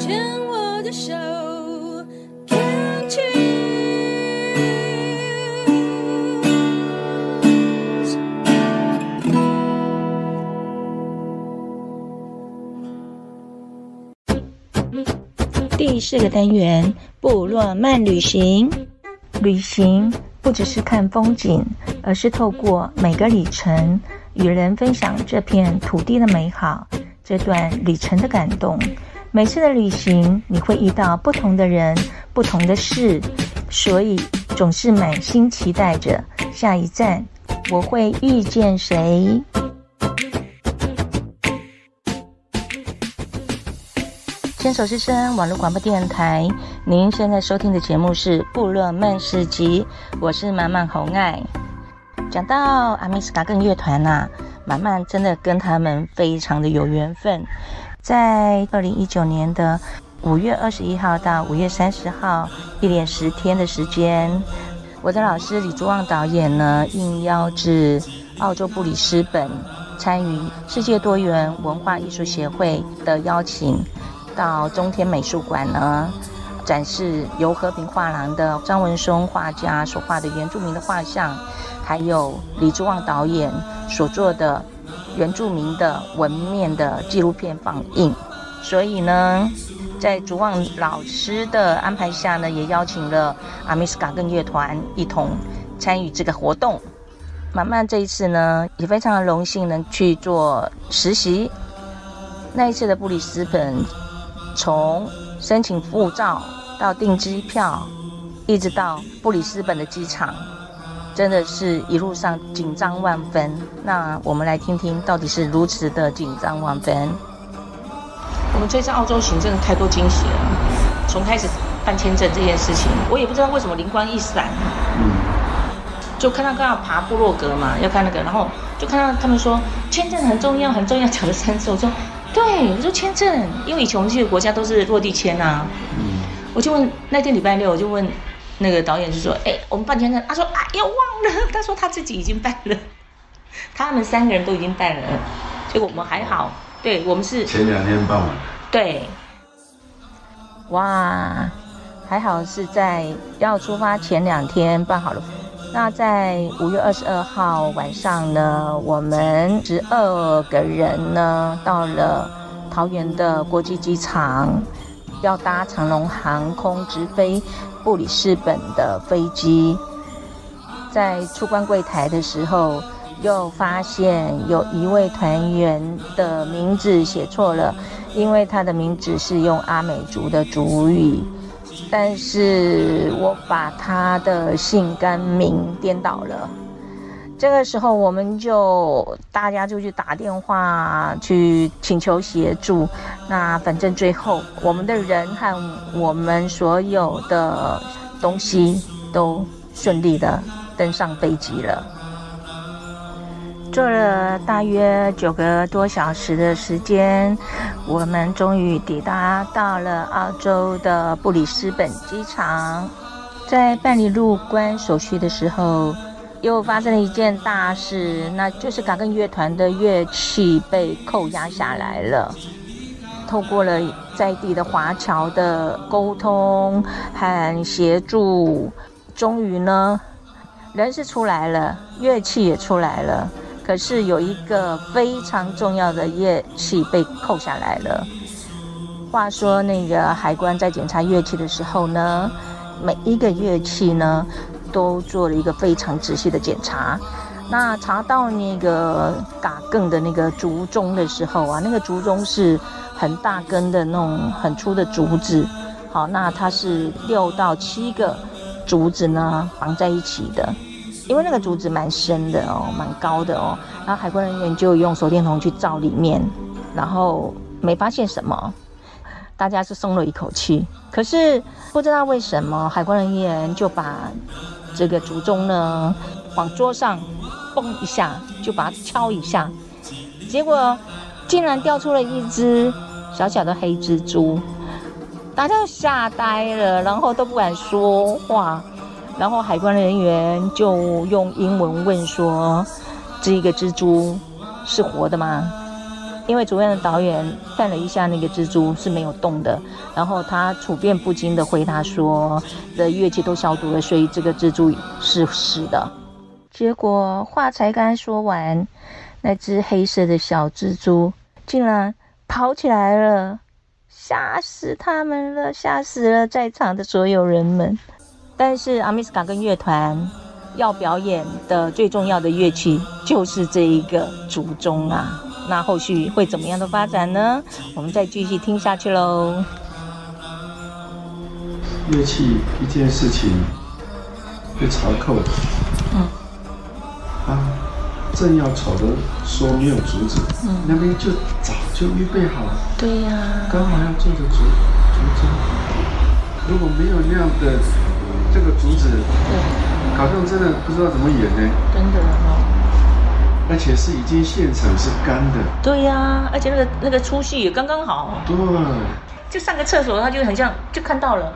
牵我的手第四个单元，部落漫旅行。旅行不只是看风景，而是透过每个里程，与人分享这片土地的美好，这段旅程的感动。每次的旅行，你会遇到不同的人，不同的事，所以总是满心期待着下一站，我会遇见谁？牵手之声网络广播电台，您现在收听的节目是《部落漫市集》，我是满满红爱。讲到阿米斯嘎根乐团呐、啊，满满真的跟他们非常的有缘分。在二零一九年的五月二十一号到五月三十号，一连十天的时间，我的老师李竹旺导演呢，应邀至澳洲布里斯本，参与世界多元文化艺术协会的邀请。到中天美术馆呢，展示由和平画廊的张文松画家所画的原住民的画像，还有李竹旺导演所做的原住民的纹面的纪录片放映。所以呢，在竹望老师的安排下呢，也邀请了阿米斯嘎根乐团一同参与这个活动。满满这一次呢，也非常的荣幸能去做实习。那一次的布里斯本。从申请护照到订机票，一直到布里斯本的机场，真的是一路上紧张万分。那我们来听听，到底是如此的紧张万分。我们这次澳洲行真的太多惊喜了。从开始办签证这件事情，我也不知道为什么灵光一闪，就看到刚好爬部落格嘛，要看那个，然后就看到他们说签证很重要，很重要，讲了三次，我说。对，我说签证，因为以前我们去的国家都是落地签、啊。嗯，我就问那天礼拜六，我就问那个导演，就说：“哎，我们办签证。”他说：“哎呀，忘了。”他说他自己已经办了，他们三个人都已经办了，结果我们还好。对，我们是前两天办完。对，哇，还好是在要出发前两天办好了。那在五月二十二号晚上呢，我们十二个人呢到了桃园的国际机场，要搭长龙航空直飞布里斯本的飞机。在出关柜台的时候，又发现有一位团员的名字写错了，因为他的名字是用阿美族的族语。但是我把他的姓跟名颠倒了，这个时候我们就大家就去打电话去请求协助。那反正最后我们的人和我们所有的东西都顺利的登上飞机了。坐了大约九个多小时的时间，我们终于抵达到了澳洲的布里斯本机场。在办理入关手续的时候，又发生了一件大事，那就是嘎根乐团的乐器被扣押下来了。透过了在地的华侨的沟通和协助，终于呢，人是出来了，乐器也出来了。可是有一个非常重要的乐器被扣下来了。话说，那个海关在检查乐器的时候呢，每一个乐器呢都做了一个非常仔细的检查。那查到那个嘎更的那个竹钟的时候啊，那个竹钟是很大根的那种很粗的竹子。好，那它是六到七个竹子呢绑在一起的。因为那个竹子蛮深的哦，蛮高的哦，然后海关人员就用手电筒去照里面，然后没发现什么，大家是松了一口气。可是不知道为什么，海关人员就把这个竹钟呢往桌上嘣一下，就把它敲一下，结果竟然掉出了一只小小的黑蜘蛛，大家都吓呆了，然后都不敢说话。然后海关人员就用英文问说：“这个蜘蛛是活的吗？”因为主任的导演看了一下那个蜘蛛是没有动的，然后他处变不惊的回答说：“的乐器都消毒了，所以这个蜘蛛是死的。”结果话才刚说完，那只黑色的小蜘蛛竟然跑起来了，吓死他们了，吓死了在场的所有人们。但是阿密斯卡跟乐团要表演的最重要的乐器就是这一个竹钟啊。那后续会怎么样的发展呢？我们再继续听下去喽。乐器一件事情被查扣，嗯，啊，正要吵着说没有竹子，嗯，那边就早就预备好了，对呀、啊，刚好要做的竹竹针，如果没有那样的这个竹子，对，好像真的不知道怎么演呢，真的哦。而且是已经现场是干的，对呀、啊，而且那个那个粗细也刚刚好，对，就上个厕所，他就很像就看到了，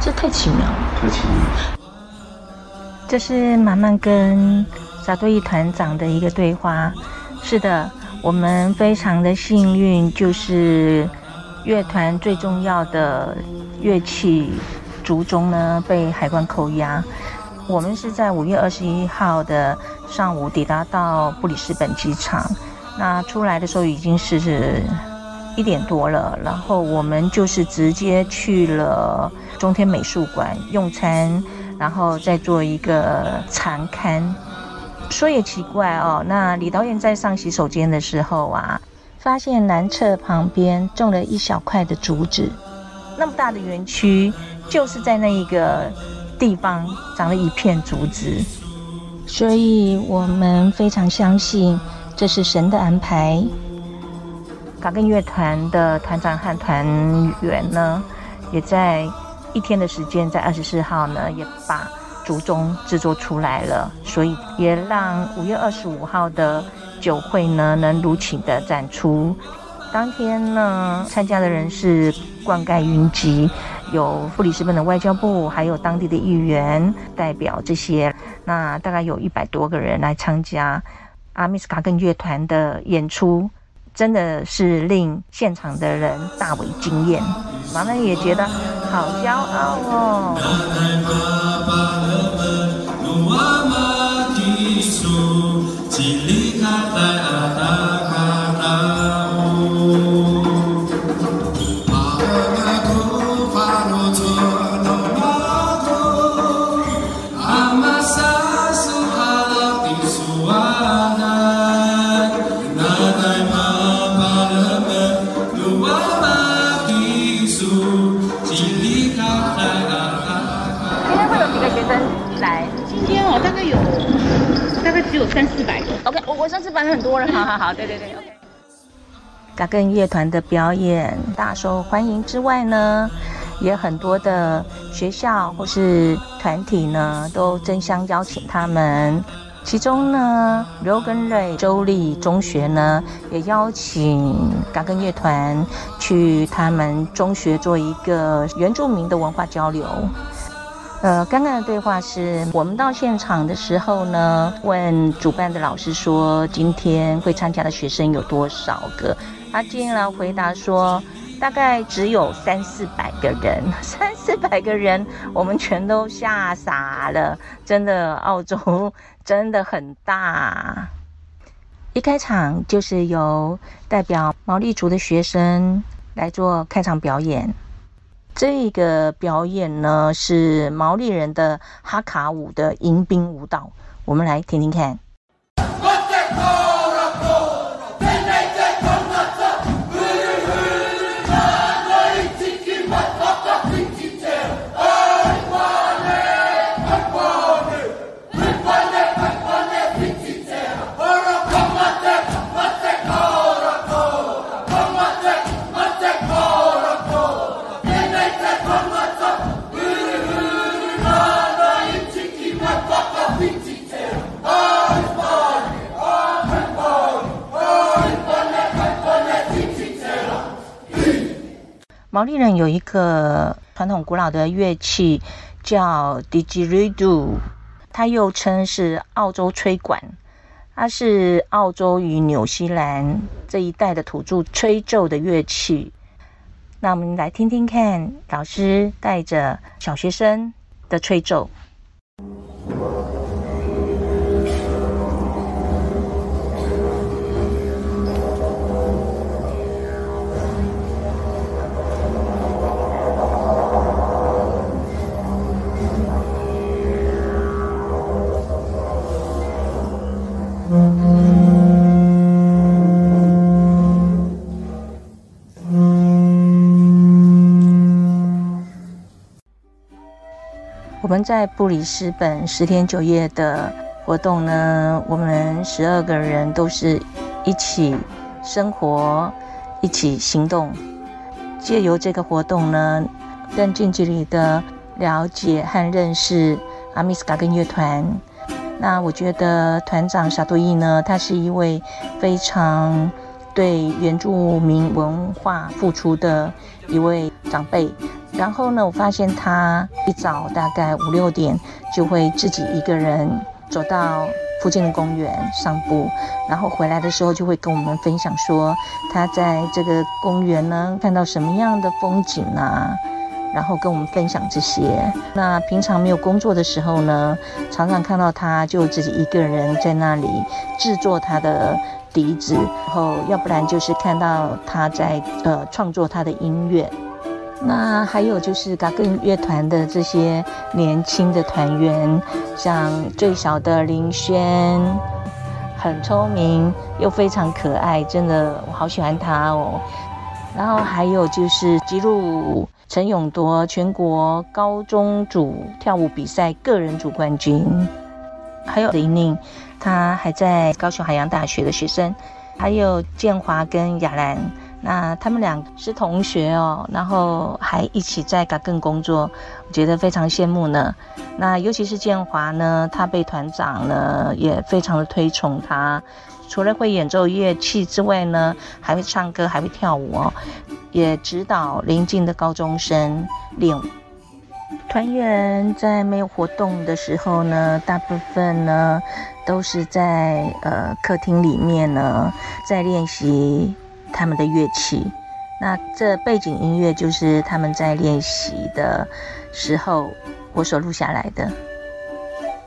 这太奇妙了，太奇妙。这是满满跟萨多伊团长的一个对话。是的，我们非常的幸运，就是乐团最重要的乐器竹钟呢被海关扣押。我们是在五月二十一号的上午抵达到布里斯本机场，那出来的时候已经是一点多了，然后我们就是直接去了中天美术馆用餐，然后再做一个残勘。说也奇怪哦，那李导演在上洗手间的时候啊，发现南侧旁边种了一小块的竹子，那么大的园区就是在那一个。地方长了一片竹子，所以我们非常相信这是神的安排。卡根乐团的团长和团员呢，也在一天的时间，在二十四号呢，也把竹钟制作出来了，所以也让五月二十五号的酒会呢，能如期的展出。当天呢，参加的人是灌溉云集。有布里斯本的外交部，还有当地的议员代表这些，那大概有一百多个人来参加阿密斯卡根乐团的演出，真的是令现场的人大为惊艳，马上也觉得好骄傲哦。三四百个，OK，我我上次班很多人，好好好，对对对，OK。嘎根乐团的表演大受欢迎之外呢，也很多的学校或是团体呢都争相邀请他们。其中呢，Logan Ray 州立中学呢也邀请嘎根乐团去他们中学做一个原住民的文化交流。呃，刚刚的对话是我们到现场的时候呢，问主办的老师说，今天会参加的学生有多少个？他竟然回答说，大概只有三四百个人。三四百个人，我们全都吓傻了。真的，澳洲真的很大。一开场就是由代表毛利族的学生来做开场表演。这个表演呢，是毛利人的哈卡舞的迎宾舞蹈，我们来听听看。人有一个传统古老的乐器叫 didgeridoo，它又称是澳洲吹管。它是澳洲与纽西兰这一带的土著吹奏的乐器。那我们来听听看，老师带着小学生的吹奏。在布里斯本十天九夜的活动呢，我们十二个人都是一起生活、一起行动，借由这个活动呢，更近距离的了解和认识阿密斯嘎根乐团。那我觉得团长沙多伊呢，他是一位非常对原住民文化付出的一位长辈。然后呢，我发现他一早大概五六点就会自己一个人走到附近的公园散步，然后回来的时候就会跟我们分享说他在这个公园呢看到什么样的风景啊，然后跟我们分享这些。那平常没有工作的时候呢，常常看到他就自己一个人在那里制作他的笛子，然后要不然就是看到他在呃创作他的音乐。那还有就是嘎根乐团的这些年轻的团员，像最小的林轩，很聪明又非常可爱，真的我好喜欢他哦。然后还有就是吉鲁陈永夺，全国高中组跳舞比赛个人组冠军，还有林宁，他还在高雄海洋大学的学生，还有建华跟雅兰。那他们俩是同学哦，然后还一起在嘎根工作，我觉得非常羡慕呢。那尤其是建华呢，他被团长呢也非常的推崇他，除了会演奏乐器之外呢，还会唱歌，还会跳舞哦，也指导邻近的高中生练舞。团员在没有活动的时候呢，大部分呢都是在呃客厅里面呢在练习。他们的乐器，那这背景音乐就是他们在练习的时候我所录下来的。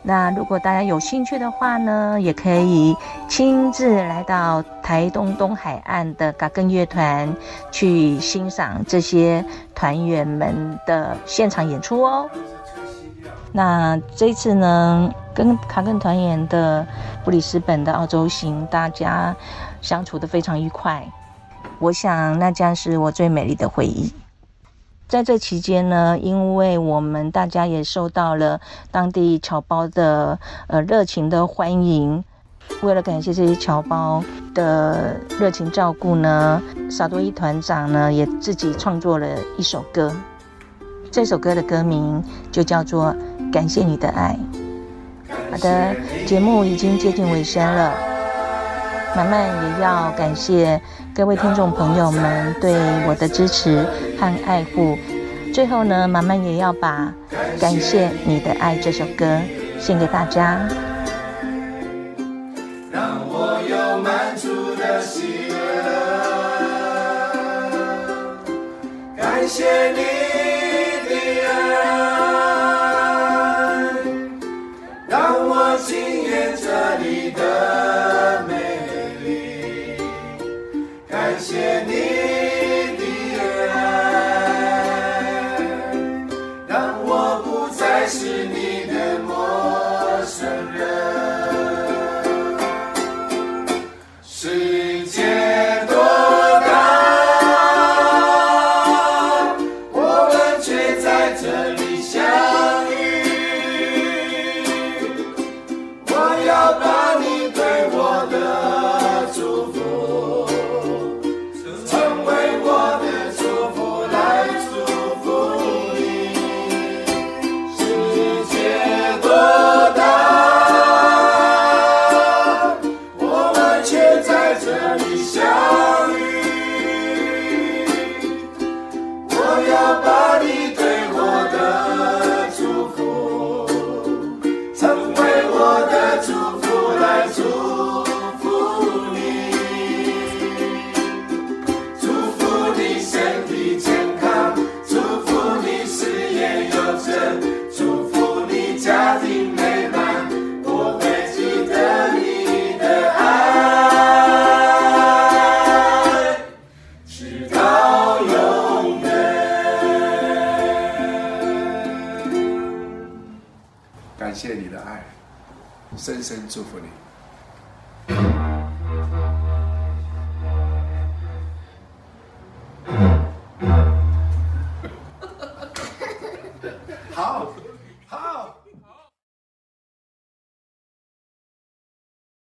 那如果大家有兴趣的话呢，也可以亲自来到台东东海岸的嘎根乐团去欣赏这些团员们的现场演出哦。那这次呢，跟卡根团员的布里斯本的澳洲行，大家相处得非常愉快。我想那将是我最美丽的回忆。在这期间呢，因为我们大家也受到了当地侨胞的呃热情的欢迎，为了感谢这些侨胞的热情照顾呢，萨多伊团长呢也自己创作了一首歌。这首歌的歌名就叫做《感谢你的爱》。好的，节目已经接近尾声了，慢慢也要感谢。各位听众朋友们对我的支持和爱护，最后呢，满满也要把《感谢你的爱》这首歌献给大家。让我有满足的喜乐，感谢你。eternity shall